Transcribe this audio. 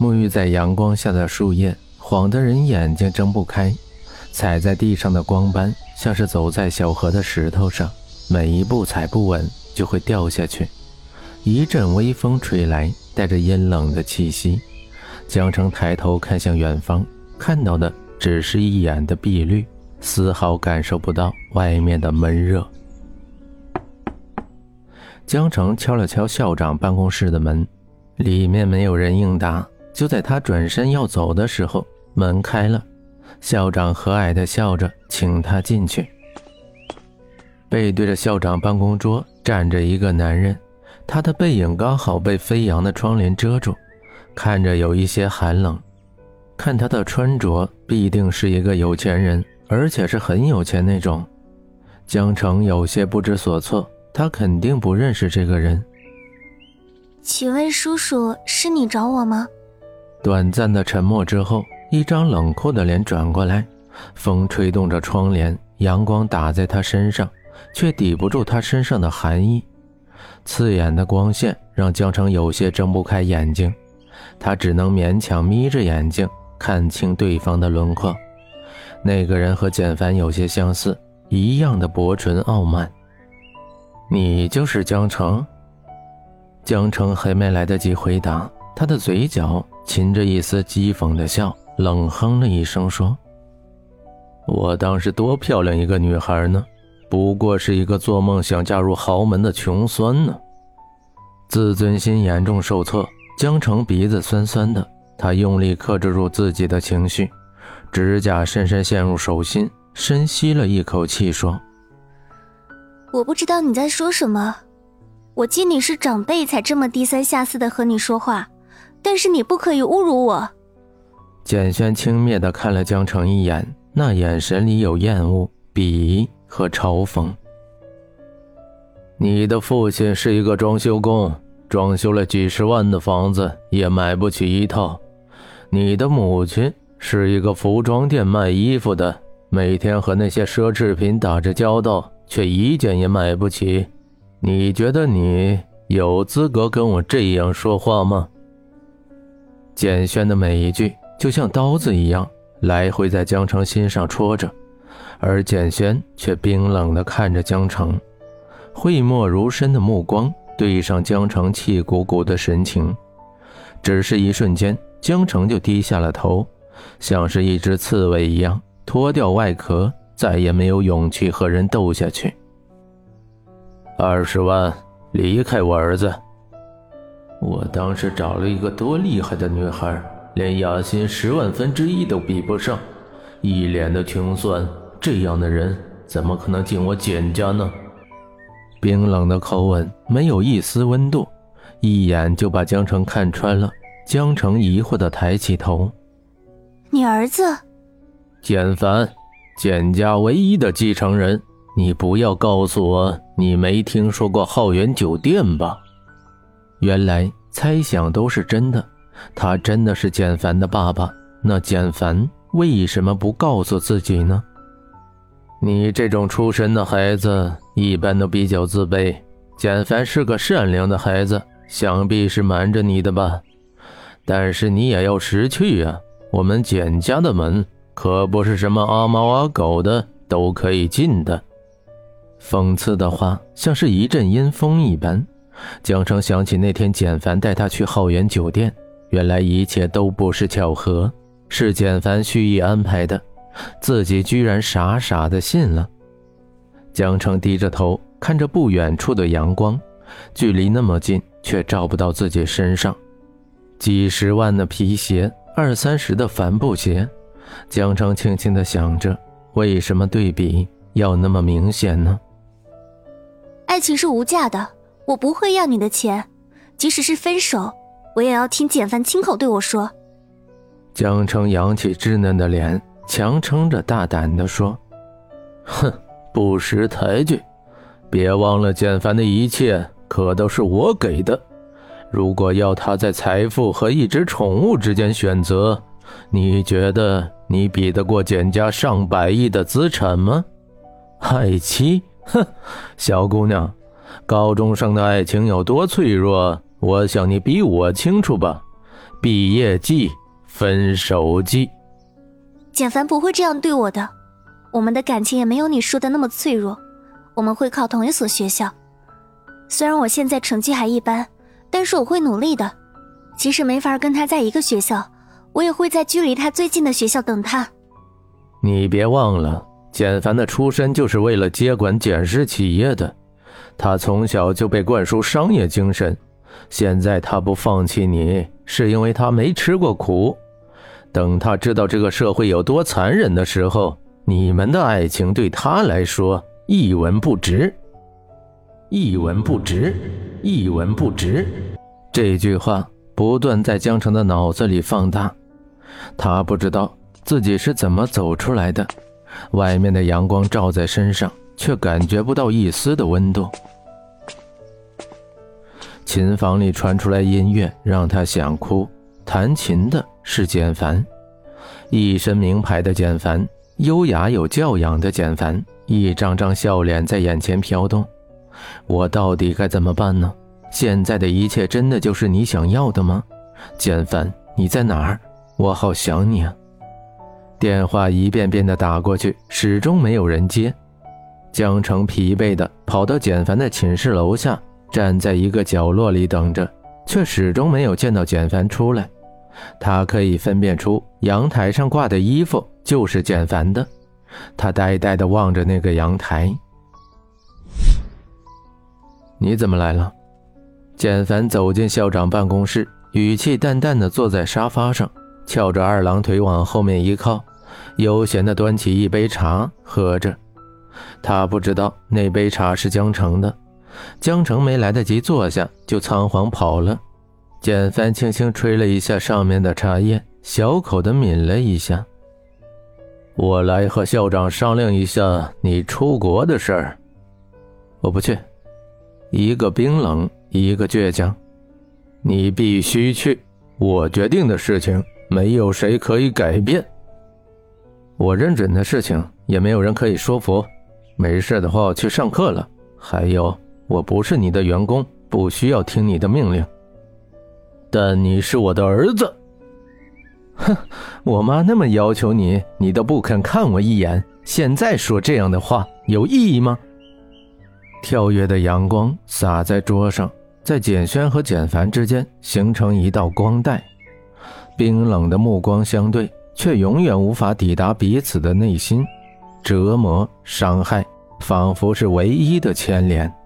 沐浴在阳光下的树叶晃得人眼睛睁不开，踩在地上的光斑像是走在小河的石头上，每一步踩不稳就会掉下去。一阵微风吹来，带着阴冷的气息。江城抬头看向远方，看到的只是一眼的碧绿，丝毫感受不到外面的闷热。江城敲了敲校长办公室的门，里面没有人应答。就在他转身要走的时候，门开了，校长和蔼地笑着，请他进去。背对着校长办公桌站着一个男人，他的背影刚好被飞扬的窗帘遮住，看着有一些寒冷。看他的穿着，必定是一个有钱人，而且是很有钱那种。江城有些不知所措，他肯定不认识这个人。请问叔叔，是你找我吗？短暂的沉默之后，一张冷酷的脸转过来，风吹动着窗帘，阳光打在他身上，却抵不住他身上的寒意。刺眼的光线让江城有些睁不开眼睛，他只能勉强眯着眼睛看清对方的轮廓。那个人和简凡有些相似，一样的薄唇傲慢。你就是江城？江城还没来得及回答，他的嘴角。噙着一丝讥讽的笑，冷哼了一声，说：“我当时多漂亮一个女孩呢，不过是一个做梦想嫁入豪门的穷酸呢。”自尊心严重受挫，江城鼻子酸酸的，他用力克制住自己的情绪，指甲深深陷入手心，深吸了一口气，说：“我不知道你在说什么，我敬你是长辈，才这么低三下四的和你说话。”但是你不可以侮辱我。简轩轻蔑地看了江城一眼，那眼神里有厌恶、鄙夷和嘲讽。你的父亲是一个装修工，装修了几十万的房子也买不起一套。你的母亲是一个服装店卖衣服的，每天和那些奢侈品打着交道，却一件也买不起。你觉得你有资格跟我这样说话吗？简轩的每一句就像刀子一样，来回在江城心上戳着，而简轩却冰冷地看着江城，讳莫如深的目光对上江城气鼓鼓的神情，只是一瞬间，江城就低下了头，像是一只刺猬一样脱掉外壳，再也没有勇气和人斗下去。二十万，离开我儿子。我当时找了一个多厉害的女孩，连雅欣十万分之一都比不上，一脸的穷酸。这样的人怎么可能进我简家呢？冰冷的口吻没有一丝温度，一眼就把江城看穿了。江城疑惑的抬起头：“你儿子？简凡，简家唯一的继承人。你不要告诉我你没听说过浩源酒店吧？”原来猜想都是真的，他真的是简凡的爸爸。那简凡为什么不告诉自己呢？你这种出身的孩子一般都比较自卑。简凡是个善良的孩子，想必是瞒着你的吧？但是你也要识趣啊！我们简家的门可不是什么阿猫阿狗的都可以进的。讽刺的话像是一阵阴风一般。江城想起那天简凡带他去浩源酒店，原来一切都不是巧合，是简凡蓄意安排的，自己居然傻傻的信了。江城低着头看着不远处的阳光，距离那么近，却照不到自己身上。几十万的皮鞋，二三十的帆布鞋，江城轻轻地想着，为什么对比要那么明显呢？爱情是无价的。我不会要你的钱，即使是分手，我也要听简凡亲口对我说。江城扬起稚嫩的脸，强撑着大胆地说：“哼，不识抬举，别忘了简凡的一切可都是我给的。如果要他在财富和一只宠物之间选择，你觉得你比得过简家上百亿的资产吗？爱妻，哼，小姑娘。”高中生的爱情有多脆弱，我想你比我清楚吧。毕业季，分手季。简凡不会这样对我的，我们的感情也没有你说的那么脆弱。我们会考同一所学校，虽然我现在成绩还一般，但是我会努力的。即使没法跟他在一个学校，我也会在距离他最近的学校等他。你别忘了，简凡的出身就是为了接管简氏企业的，他从小就被灌输商业精神。现在他不放弃你，是因为他没吃过苦。等他知道这个社会有多残忍的时候，你们的爱情对他来说一文不值。一文不值，一文不值。这句话不断在江城的脑子里放大，他不知道。自己是怎么走出来的？外面的阳光照在身上，却感觉不到一丝的温度。琴房里传出来音乐，让他想哭。弹琴的是简凡，一身名牌的简凡，优雅有教养的简凡，一张张笑脸在眼前飘动。我到底该怎么办呢？现在的一切真的就是你想要的吗？简凡，你在哪儿？我好想你啊！电话一遍遍的打过去，始终没有人接。江城疲惫的跑到简凡的寝室楼下，站在一个角落里等着，却始终没有见到简凡出来。他可以分辨出阳台上挂的衣服就是简凡的。他呆呆的望着那个阳台。你怎么来了？简凡走进校长办公室，语气淡淡的坐在沙发上，翘着二郎腿往后面一靠。悠闲地端起一杯茶喝着，他不知道那杯茶是江城的。江城没来得及坐下，就仓皇跑了。简凡轻轻吹了一下上面的茶叶，小口的抿了一下。我来和校长商量一下你出国的事儿。我不去。一个冰冷，一个倔强。你必须去。我决定的事情，没有谁可以改变。我认准的事情也没有人可以说服。没事的话，我去上课了。还有，我不是你的员工，不需要听你的命令。但你是我的儿子。哼，我妈那么要求你，你都不肯看我一眼。现在说这样的话有意义吗？跳跃的阳光洒在桌上，在简轩和简凡之间形成一道光带，冰冷的目光相对。却永远无法抵达彼此的内心，折磨、伤害，仿佛是唯一的牵连。